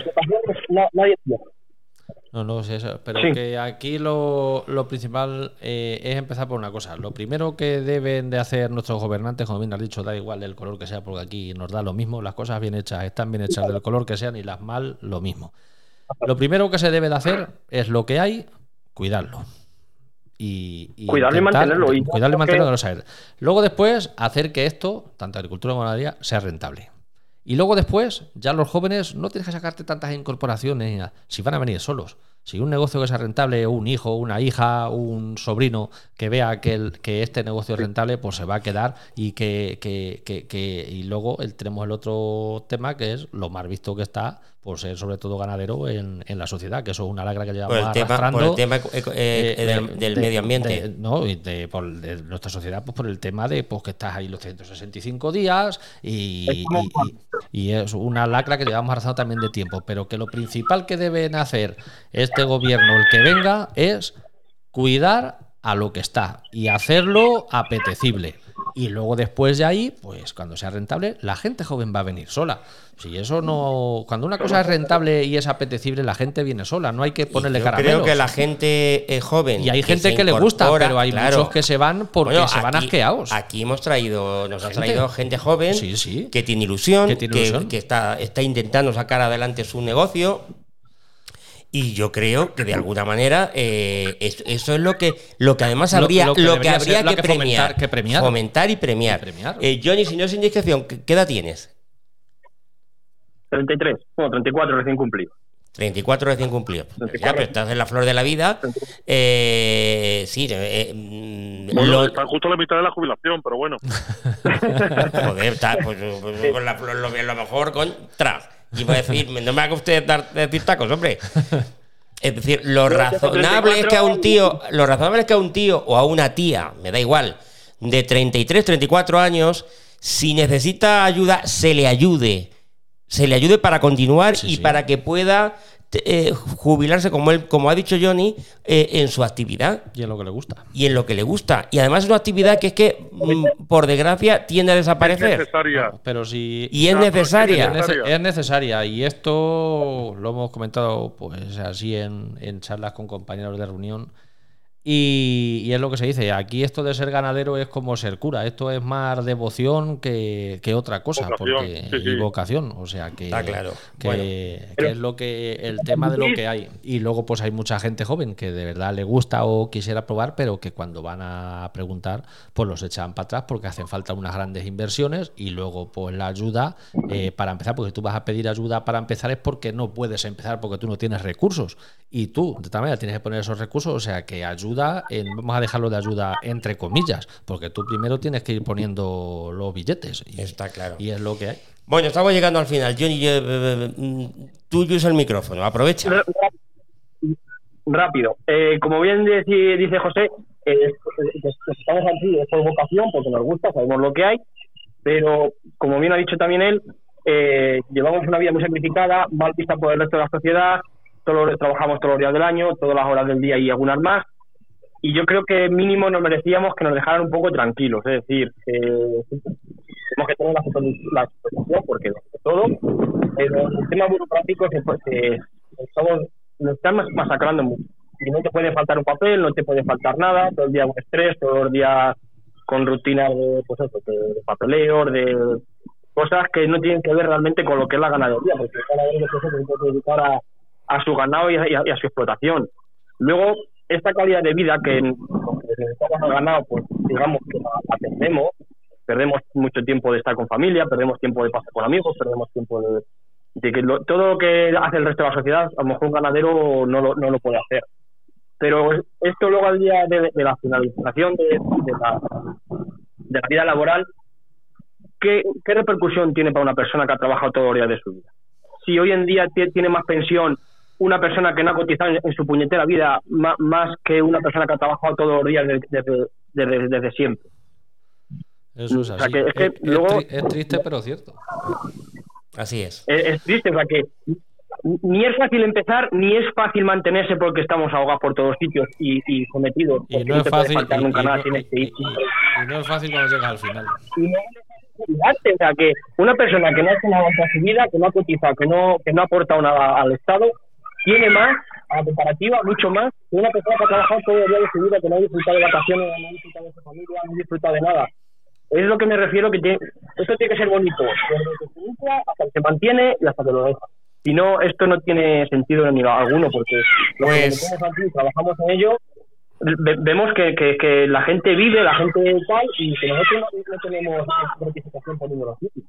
No, no, sí, eso, pero Sí. que aquí lo, lo principal eh, es empezar por una cosa. Lo primero que deben de hacer nuestros gobernantes, como bien has dicho, da igual el color que sea, porque aquí nos da lo mismo, las cosas bien hechas están bien hechas del color que sean y las mal lo mismo. Lo primero que se debe de hacer es lo que hay, cuidarlo. Y, y Cuidarlo y mantenerlo, y- cuidarlo y mantenerlo, no saber. Luego después hacer que esto, tanto agricultura como ganadería, sea rentable. Y luego después, ya los jóvenes, no tienes que sacarte tantas incorporaciones. Si van a venir solos. Si un negocio que sea rentable, un hijo, una hija, un sobrino que vea que, el, que este negocio es rentable, pues se va a quedar y que, que, que- que- y luego el, tenemos el otro tema que es lo más visto que está por ser sobre todo ganadero en, en la sociedad, que eso es una lacra que llevamos Por el tema, arrastrando. por el tema eco- eh, eh, del, de- del de- medio ambiente. de- no, y de, por, de nuestra sociedad, pues por el tema de pues, que estás ahí los 165 días y, Es y- y- y es una lacra que llevamos arrastrando también de tiempo. Pero que lo principal que deben hacer este gobierno, el que venga, es cuidar a lo que está y hacerlo apetecible. Y luego después de ahí, pues cuando sea rentable, la gente joven va a venir sola. Si eso no. Cuando una cosa es rentable y es apetecible, la gente viene sola. No hay que ponerle caramelos. creo que la gente eh, joven. Y hay gente que le gusta, pero hay claro. muchos que se van porque Bueno, se van aquí- asqueados. Aquí hemos traído, nos ha traído gente joven Sí, sí. que tiene ilusión, Que ilusión. que está, está intentando sacar adelante su negocio. Y yo creo que de alguna manera eh, es- eso es lo que, lo que además habría, lo lo que habría que, que premiar, fomentar, que premiar. Fomentar y premiar. Y premiar. Eh, Johnny, si no es indiscreción, ¿qué edad tienes? 33, bueno, 34 recién cumplido. 34 recién cumplidos. 34. Ya, pero estás en la flor de la vida. Eh, sí, eh, mm, Bueno, lo- está justo a la mitad de la jubilación, pero bueno. Joder, está, pues, pues, con la flor, lo, lo mejor contra. Iba a decir, no me haga usted dar, decir tacos, hombre. Es decir, lo razonable es que a un 34 tío, lo razonable es que a un tío o a una tía, me da igual, de 33, 34 años, si necesita ayuda, se le ayude. Se le ayude para continuar Sí, y sí. para que pueda eh, jubilarse, como él, como ha dicho Johnny, eh, en su actividad Y es lo que le gusta. y en lo que le gusta. Y además es una actividad que es que, mm, por desgracia, tiende a Es desaparecer. necesaria. Pero si. Y es pero es necesaria. Es, nece- necesaria. es necesaria y esto lo hemos comentado pues así en, en charlas con compañeros de reunión y, y es lo que se dice, aquí esto de ser ganadero es como ser cura, esto es más devoción que, que otra cosa Vocación, porque, sí, sí. y vocación, o sea que, Está claro. que, Bueno. que es lo que el tema de lo que hay y luego pues hay mucha gente joven que de verdad le gusta o quisiera probar pero que cuando van a preguntar pues los echan para atrás porque hacen falta unas grandes inversiones y luego pues la ayuda eh, para empezar porque tú vas a pedir ayuda para empezar es porque no puedes empezar porque tú no tienes recursos y tú de tal manera tienes que poner esos recursos o sea que ayuda en- vamos a dejarlo de ayuda entre comillas porque tú primero tienes que ir poniendo los billetes y, Está claro. y es lo que hay Bueno, estamos llegando al final. Johnny, eh, eh, mm, tuyo es el micrófono. Aprovecha. Rápido. Eh, como bien dice, dice José, eh, estamos aquí es por vocación, porque nos gusta, sabemos lo que hay, pero como bien ha dicho también él, eh, llevamos una vida muy sacrificada, mal vista por el resto de la sociedad, todos los- trabajamos todos los días del año, todas las horas del día y algunas más, y yo creo que mínimo nos merecíamos que nos dejaran un poco tranquilos, es decir, eh, tenemos que tener la, supervi- la supervisión, porque todo, pero el tema burocrático se, se- estamos, nos están mas- masacrando mucho. Y no te puede faltar un papel, no te puede faltar nada, todo el día con estrés, todos los días con rutinas de, pues eso, de, papeleos, de cosas que no tienen que ver realmente con lo que es la ganadería, porque el hace es que se que dedicar a, a su ganado y a su explotación. Luego, esta calidad de vida que, necesitamos ganado, pues digamos que la, perdemos, perdemos mucho tiempo de estar con familia, perdemos tiempo de pasar con amigos, perdemos tiempo de, de que lo- todo lo que hace el resto de la sociedad, a lo mejor un ganadero no lo, no lo puede hacer. Pero es- esto luego al día de, la finalización de, de la, de la vida laboral, ¿qué, ¿qué repercusión tiene para una persona que ha trabajado todos los días de su vida? Si hoy en día tie- tiene más pensión una persona que no ha cotizado en, en su puñetera vida ma- más, que una persona que ha trabajado todos los días de- desde, desde, desde siempre. eso es O así sea, que es que Es- es luego- tri- es triste pero cierto Así es. es, es triste, o sea que ni es fácil empezar ni es fácil mantenerse porque estamos ahogados por todos sitios y, y sometidos. Y porque no es fácil. y- nunca y nada, no- ir y- no es fácil cuando llegas al final. y no o sea que una persona que no ha hecho nada en su vida, que no ha cotizado, que no, que no ha aportado nada al Estado, tiene más, a la comparativa, mucho más, que una persona que ha trabajado todo el día de su vida, que no ha disfrutado de vacaciones, no ha disfrutado de su familia, no ha disfrutado de nada. Es lo que me refiero, que tiene, esto tiene que ser bonito, desde que se inicia hasta que se mantiene y hasta que lo deja. Si no, esto no tiene sentido ni alguno, porque lo que Pues- aquí, trabajamos en ello, ve- vemos que, que, que la gente vive, la gente tal, y que nosotros no, no tenemos gratificación por número sitio.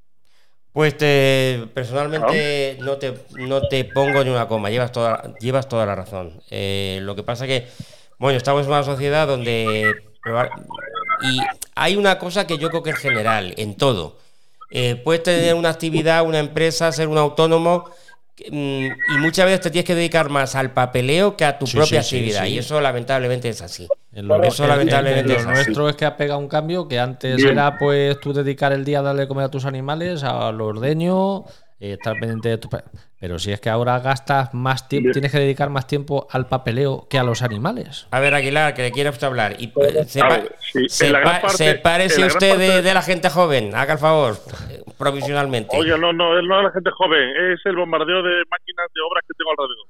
Pues te, personalmente no te, no te pongo ni una coma, llevas toda, llevas toda la razón. Eh, lo que pasa que, bueno, estamos en una sociedad donde... Y hay una cosa que yo creo que es general, en todo. Eh, puedes tener una actividad, una empresa, ser un autónomo y muchas veces te tienes que dedicar más al papeleo que a tu Sí, propia sí, actividad. sí. Y eso lamentablemente es así. En lo, Eso en- lamentablemente en es lo así. nuestro es que ha pegado un cambio que antes Bien. era pues tú dedicar el día a darle de comer a tus animales, al ordeño, eh, estar pendiente de tu... Pero si es que ahora gastas más tiempo, tienes que dedicar más tiempo al papeleo que a los animales. A ver, Aguilar, que le quiere usted hablar. Y, eh, sepa- A ver, sí, sepa- parte- sepárese usted de, parte- de la gente joven, haga el favor, provisionalmente. Oye, no, no, él no es la gente joven, es el bombardeo de máquinas de obras que tengo alrededor.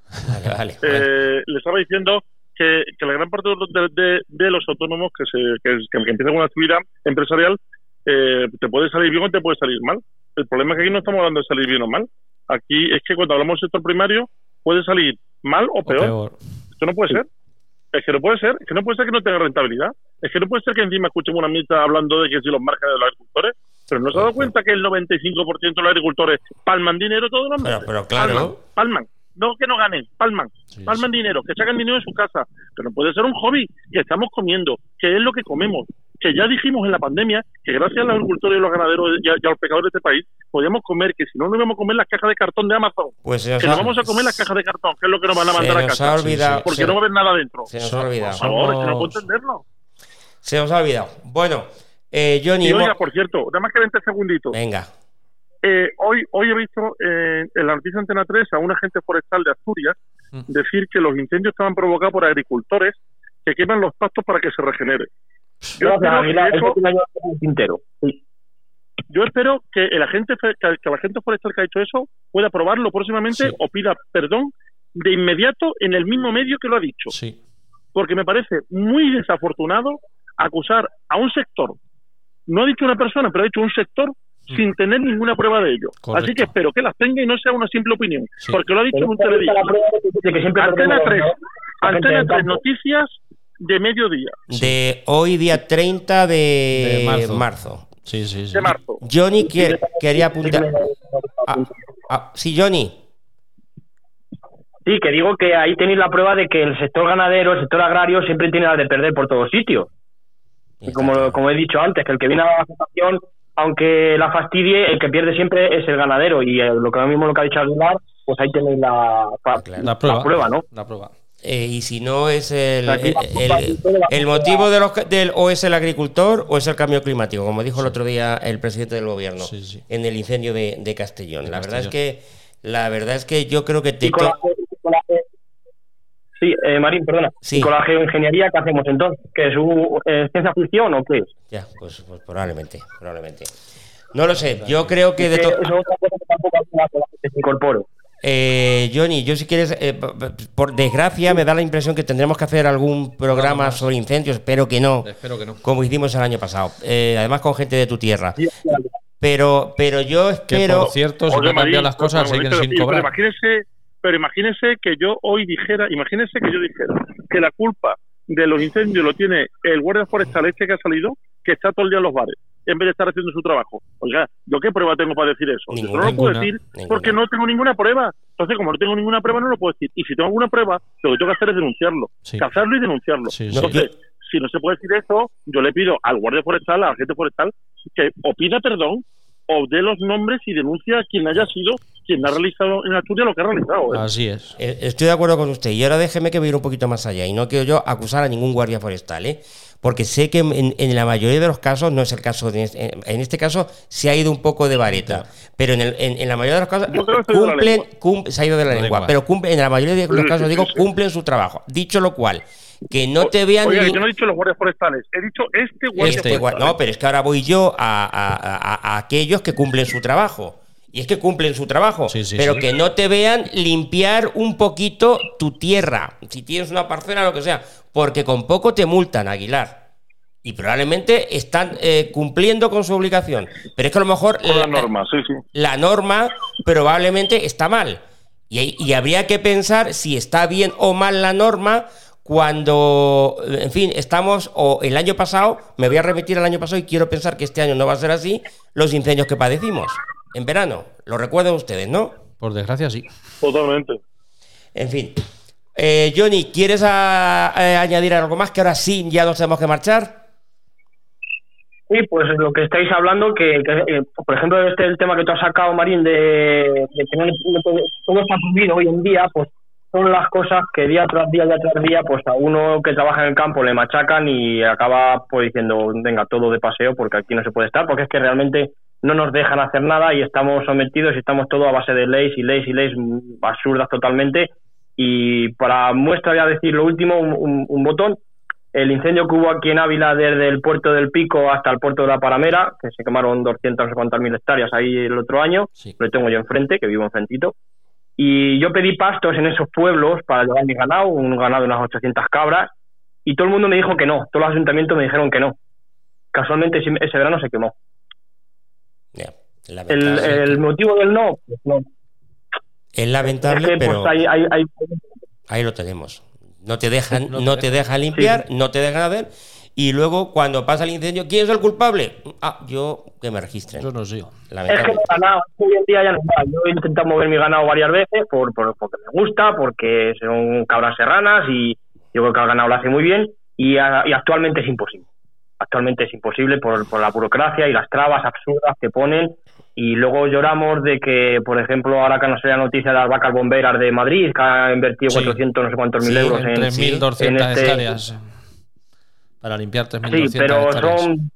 Vale, vale. Eh, le estaba diciendo que, que la gran parte de, de- de los autónomos que, se, que, que empiezan una actividad empresarial eh, te puede salir bien o te puede salir mal. El problema es que aquí no estamos hablando de salir bien o mal. Aquí es que cuando hablamos del sector primario puede salir mal o O peor. peor. Esto no puede ser. Es que no puede ser. Es que no puede ser que no tenga rentabilidad. Es que no puede ser que encima escuchemos una mitad hablando de que si los márgenes de los agricultores. Pero no se ha dado cuenta que el 95% de los agricultores palman dinero todos los meses. Pero, pero claro, Palman, palman. No que no ganen, palman. Sí, palman dinero, que sacan dinero de su casa. Pero no puede ser un hobby que estamos comiendo, que es lo que comemos. Que ya dijimos en la pandemia que gracias a los agricultores y los ganaderos y a, y a los pescadores de este país podíamos comer, que si no nos íbamos a comer las cajas de cartón de Amazon. pues Que nos vamos a comer las cajas de cartón, que es lo que nos van a mandar a nos casa. ha olvidado. Porque se, no va a haber nada dentro. se nos ha olvidado. Por favor, es que no puedo entenderlo. Se nos ha olvidado. Bueno, eh, Johnny, Y hemos- oiga, por cierto, nada más que 20 segunditos. venga. Eh, hoy, hoy he visto eh, en la noticia Antena 3 a un agente forestal de Asturias Mm. decir que los incendios estaban provocados por agricultores que queman los pastos para que se regenere. Yo espero, que Eso yo espero que el agente fe- que, que el agente forestal que ha hecho eso pueda probarlo próximamente Sí. o pida perdón de inmediato en el mismo medio que lo ha dicho. Sí. porque me parece muy desafortunado acusar a un sector, no ha dicho una persona, pero ha dicho un sector sin tener ninguna prueba de ello. Mm. Correcto. Así que espero que las tenga y no sea una simple opinión, Sí. porque lo ha dicho en un la telediario. que- que Antena perdemos 3, los- la gente Antena del 3, campo. noticias de mediodía, De hoy, día 30 de, De marzo. marzo. Sí, sí, sí. de marzo. Johnny quiere- quería apuntar. Ah, ah, sí, Johnny. Sí, que digo que ahí tenéis la prueba de que el sector ganadero, el sector agrario, siempre tiene las de perder por todos sitios. Y como, como he dicho antes, que el que viene a la situación, aunque la fastidie, el que pierde siempre es el ganadero. Y eh, lo que ahora mismo lo que ha dicho Aguilar, pues ahí tenéis la, pa- Claro. La prueba. ¿no? La prueba. Eh, y si no es el, el, la la- motivo de los, del o es el agricultor o es el cambio climático, como dijo el otro día el presidente del gobierno Sí, sí. en el incendio de, de Castellón. De la verdad es que la verdad es que yo creo que te la, to- la- sí, eh, Marín, perdona. Sí. ¿Y con la geoingeniería qué hacemos entonces? ¿Que es un, eh, ciencia ficción o qué es? ya, pues, pues probablemente, probablemente. No lo sé, yo creo que de Que to- eso es otra cosa que tampoco hace la gente se incorpore. Eh, Johnny, yo si quieres, eh, por desgracia me da la impresión que tendremos que hacer algún programa sobre incendios, espero que no, Espero que no. como hicimos el año pasado, Eh, además con gente de tu tierra. Pero, pero yo Que espero... por cierto, si Oye, no cambian las cosas, siguen sin cobrar. imagínese, pero imagínese que yo hoy dijera, imagínese que yo dijera que la culpa de los incendios lo tiene el guardia forestal este que ha salido, que está todo el día en los bares, en vez de estar haciendo su trabajo. Oiga, ¿yo qué prueba tengo para decir eso? Yo no lo puedo decir ninguna. porque no tengo ninguna prueba. Entonces, como no tengo ninguna prueba, no lo puedo decir. Y si tengo alguna prueba, lo que tengo que hacer es denunciarlo. Sí. Cazarlo y denunciarlo. Sí, sí. Entonces, si no se puede decir eso, yo le pido al guardia forestal, al agente forestal, que o pida perdón o dé los nombres y denuncia a quien haya sido quien ha realizado en Asturias lo que ha realizado. ¿eh? Así es. Eh, Estoy de acuerdo con usted. Y ahora déjeme que voy a ir un poquito más allá. Y no quiero yo acusar a ningún guardia forestal, ¿eh? Porque sé que en, en la mayoría de los casos, no es el caso, de, este- en, en este caso se ha ido un poco de vareta. Pero en, el- en- en la mayoría de los casos Yo creo que se ha ido de la cumplen, cum- se ha ido de la La lengua. lengua. Pero cumple, en la mayoría de los casos, sí, digo, sí. cumplen su trabajo. Dicho lo cual, que no te vean Oiga, ni- que yo no he dicho los guardias forestales, he dicho este guardia este, forestal. no, pero es que ahora voy yo a, a- a- a aquellos que cumplen su trabajo. Y es que cumplen su trabajo, Sí, sí, pero sí. que no te vean limpiar un poquito tu tierra, si tienes una parcela, lo que sea, porque con poco te multan, Aguilar. Y probablemente están eh, cumpliendo con su obligación. Pero es que a lo mejor Con la norma, sí, sí. la norma probablemente está mal. Y, y habría que pensar si está bien o mal la norma cuando, en fin, estamos, o el año pasado, me voy a remitir al año pasado y quiero pensar que este año no va a ser así, los incendios que padecimos. En verano. Lo recuerdan ustedes, ¿no? Por desgracia, sí. Totalmente. En fin. Eh, Johnny, ¿quieres a- eh, añadir algo más? Que ahora sí ya nos tenemos que marchar. Sí, pues lo que estáis hablando, que, que, eh, por ejemplo, este el tema que tú has sacado, Marín, de, de que no le- no puede- todo está prohibido hoy en día, pues son las cosas que día tras día, día tras día, pues a uno que trabaja en el campo le machacan y acaba pues diciendo, venga, todo de paseo porque aquí no se puede estar, porque es que realmente no nos dejan hacer nada y estamos sometidos y estamos todo a base de leyes y leyes y leyes absurdas totalmente. Y para muestra voy a decir lo último, un, un- un botón, el incendio que hubo aquí en Ávila desde el puerto del Pico hasta el puerto de la Paramera, que se quemaron 200 no sé cuántas mil hectáreas ahí el otro año, Sí. lo tengo yo enfrente, que vivo enfrentito. Y yo pedí pastos en esos pueblos para llevar mi ganado, un ganado de unas 800 cabras, y todo el mundo me dijo que no, todos los ayuntamientos me dijeron que no. Casualmente ese verano se quemó. El, el motivo del no, pues no. es Es lamentable, que pues pero hay, hay, hay- ahí lo tenemos. No te dejan, No no, te dejan limpiar, Sí. no te dejan hacer. Y luego, cuando pasa el incendio, ¿quién es el culpable? Ah, yo que me registren. Yo no sé. Es que ganado, hoy en día ya no va. Yo he intentado mover mi ganado varias veces por, por- porque me gusta, porque son cabras serranas y yo creo que el ganado lo hace muy bien y, a- y actualmente es imposible. Actualmente es imposible por, por la burocracia y las trabas absurdas que ponen y luego lloramos de que, por ejemplo, ahora que no sé la noticia de las vacas bomberas de Madrid, que ha invertido Sí. 400 no sé cuántos mil euros En en... 3.200 en este- hectáreas. Para limpiar 3.200 Sí, pero hectáreas. son,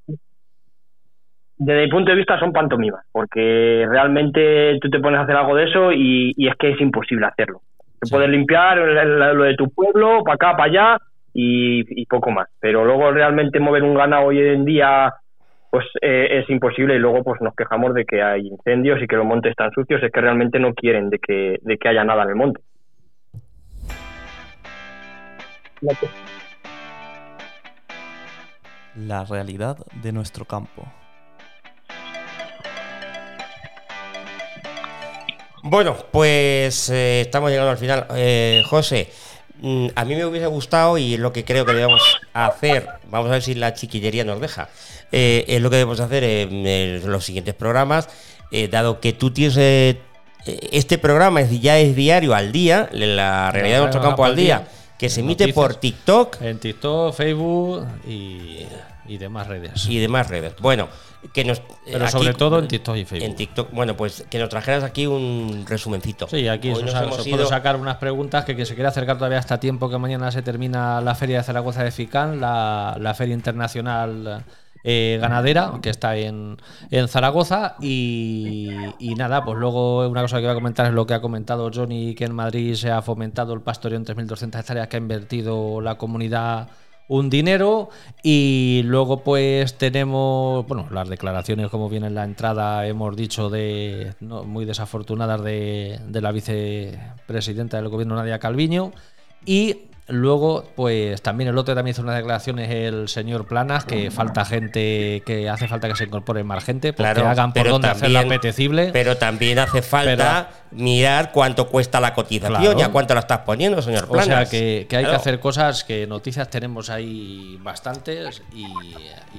desde mi punto de vista, son pantomimas, porque realmente tú te pones a hacer algo de eso y, y es que es imposible hacerlo. Te Sí. puedes limpiar lo de tu pueblo, para acá, para allá y, y poco más, pero luego realmente mover un ganado hoy en día pues eh, es imposible y luego pues nos quejamos de que hay incendios y que los montes están sucios, es que realmente no quieren de que, de que haya nada en el monte. La realidad de nuestro campo. Bueno, pues eh, estamos llegando al final. Eh, José, a mí me hubiese gustado y lo que creo que debemos hacer. Vamos a ver si la chiquillería nos deja. eh, es lo que debemos hacer en, en los siguientes programas, eh, dado que tú tienes eh, este programa es, ya es diario al día, la realidad de nuestro campo al día, que se emite Noticias. por TikTok En TikTok, Facebook y, y demás redes. y demás redes. Bueno, que nos. Pero aquí- sobre todo en TikTok y Facebook. En TikTok, bueno, pues que nos trajeras aquí un resumencito. Sí, aquí Hoy os, nos os hemos puedo ido- sacar unas preguntas que, que se quiere acercar todavía hasta tiempo que mañana se termina la Feria de Zaragoza de FICAN, la, la Feria Internacional eh, Ganadera, que está en, en Zaragoza. Y, y nada, pues luego una cosa que voy a comentar es lo que ha comentado Johnny, que en Madrid se ha fomentado el pastoreo en 3.200 hectáreas que ha invertido la comunidad un dinero y luego pues tenemos bueno las declaraciones como viene en la entrada hemos dicho de no, muy desafortunadas de, de la vicepresidenta del gobierno Nadia Calviño y luego pues también el otro también hizo unas declaraciones el señor Planas que falta gente que hace falta que se incorpore más gente Claro, hagan por donde también- apetecible Pero también hace falta mirar cuánto cuesta la cotización Claro. y a cuánto la estás poniendo, señor O sea Planas. que, que hay Claro. que hacer cosas que noticias tenemos ahí bastantes y,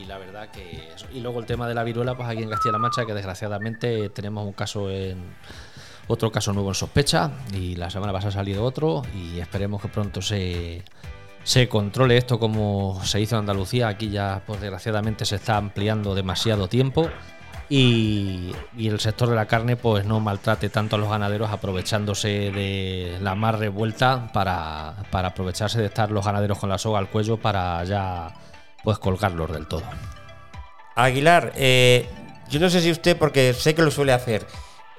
y la verdad que eso. y luego el tema de la viruela pues aquí en Castilla-La Mancha que desgraciadamente tenemos un caso en otro caso nuevo en sospecha y la semana pasada salido otro y esperemos que pronto se se controle esto como se hizo en Andalucía aquí ya pues desgraciadamente se está ampliando demasiado tiempo y, y el sector de la carne pues no maltrate tanto a los ganaderos aprovechándose de la más revuelta para, para aprovecharse de estar los ganaderos con la soga al cuello para ya pues colgarlos del todo. Aguilar, eh, yo no sé si usted, porque sé que lo suele hacer,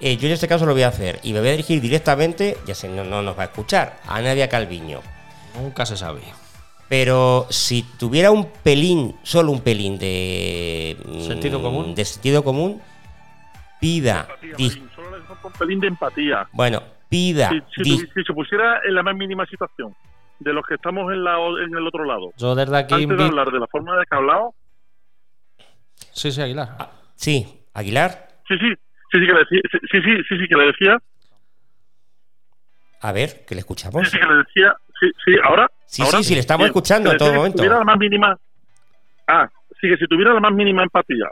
eh, yo en este caso lo voy a hacer y me voy a dirigir directamente, ya sé, no, no nos va a escuchar, a Nadia Calviño. Nunca se sabe. Pero si tuviera un pelín, solo un pelín de mm, Sentido común. de sentido común, pida, Empatía, Solo un pelín de empatía. bueno, pida, Si, se pusiera en la más mínima situación de los que estamos en, la, o- en el otro lado, Yo desde aquí antes de hablar de la forma de que ha hablado, Sí, sí, Aguilar. Ah, sí, Aguilar, sí, sí, sí, sí, que le decía, sí, sí, sí, sí, sí, que le decía, a ver, que le sí, escuchamos. sí, que le decía, sí, sí, ahora. Sí, ahora, sí, sí, le estamos bien, escuchando en todo momento. Si tuviera la más mínima, ah, sí, que si tuviera la más mínima empatía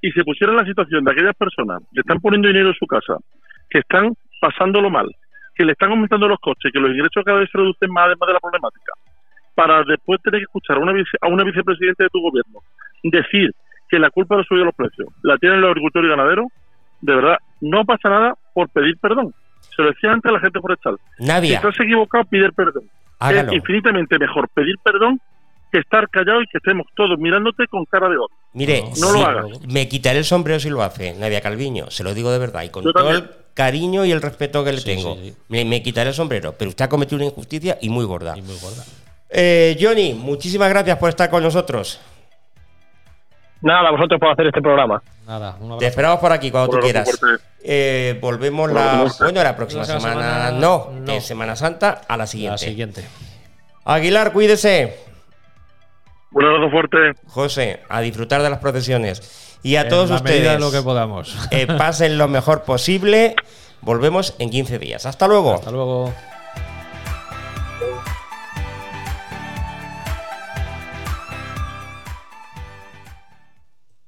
y se pusiera en la situación de aquellas personas que están poniendo dinero en su casa, que están pasándolo mal, que le están aumentando los costes, que los ingresos cada vez se reducen más además de la problemática, para después tener que escuchar a una, vice- a una vicepresidenta de tu gobierno decir que la culpa de subir los precios la tienen los agricultores y ganaderos, de verdad, no pasa nada por pedir perdón. Se lo decía antes a la gente forestal. Si Nadia, estás equivocado, pedir perdón. hágalo. Es infinitamente mejor pedir perdón que estar callado y que estemos todos mirándote con cara de odio. Mire, No sí, lo hagas. me quitaré el sombrero si lo hace, Nadia Calviño, se lo digo de verdad, y con Yo todo también. el cariño y el respeto que le Sí, tengo. sí, sí. Me, me quitaré el sombrero, pero usted ha cometido una injusticia y muy gorda. Y muy gorda. Eh, Johnny, muchísimas gracias por estar con nosotros. Nada, a vosotros por hacer este programa. Nada, un Te esperamos por aquí cuando tú quieras. Eh, volvemos la, bueno, la próxima La semana- semana, no, no. de Semana Santa a la siguiente. La siguiente. Aguilar, cuídese. Un abrazo fuerte. José, a disfrutar de las procesiones. Y a En todos la medida ustedes, de lo que podamos. eh, pasen lo mejor posible. Volvemos en 15 días. Hasta luego. Hasta luego.